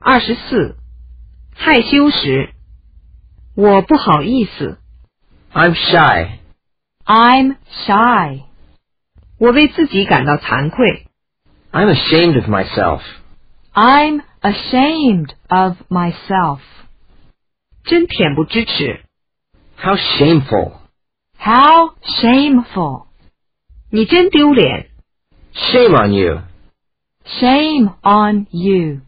二十四，害羞时，我不好意思。I'm shy. I'm shy. 我为自己感到惭愧。I'm ashamed of myself. I'm ashamed of myself. 真恬不知耻。How shameful. How shameful. 你真丢脸。Shame on you. Shame on you.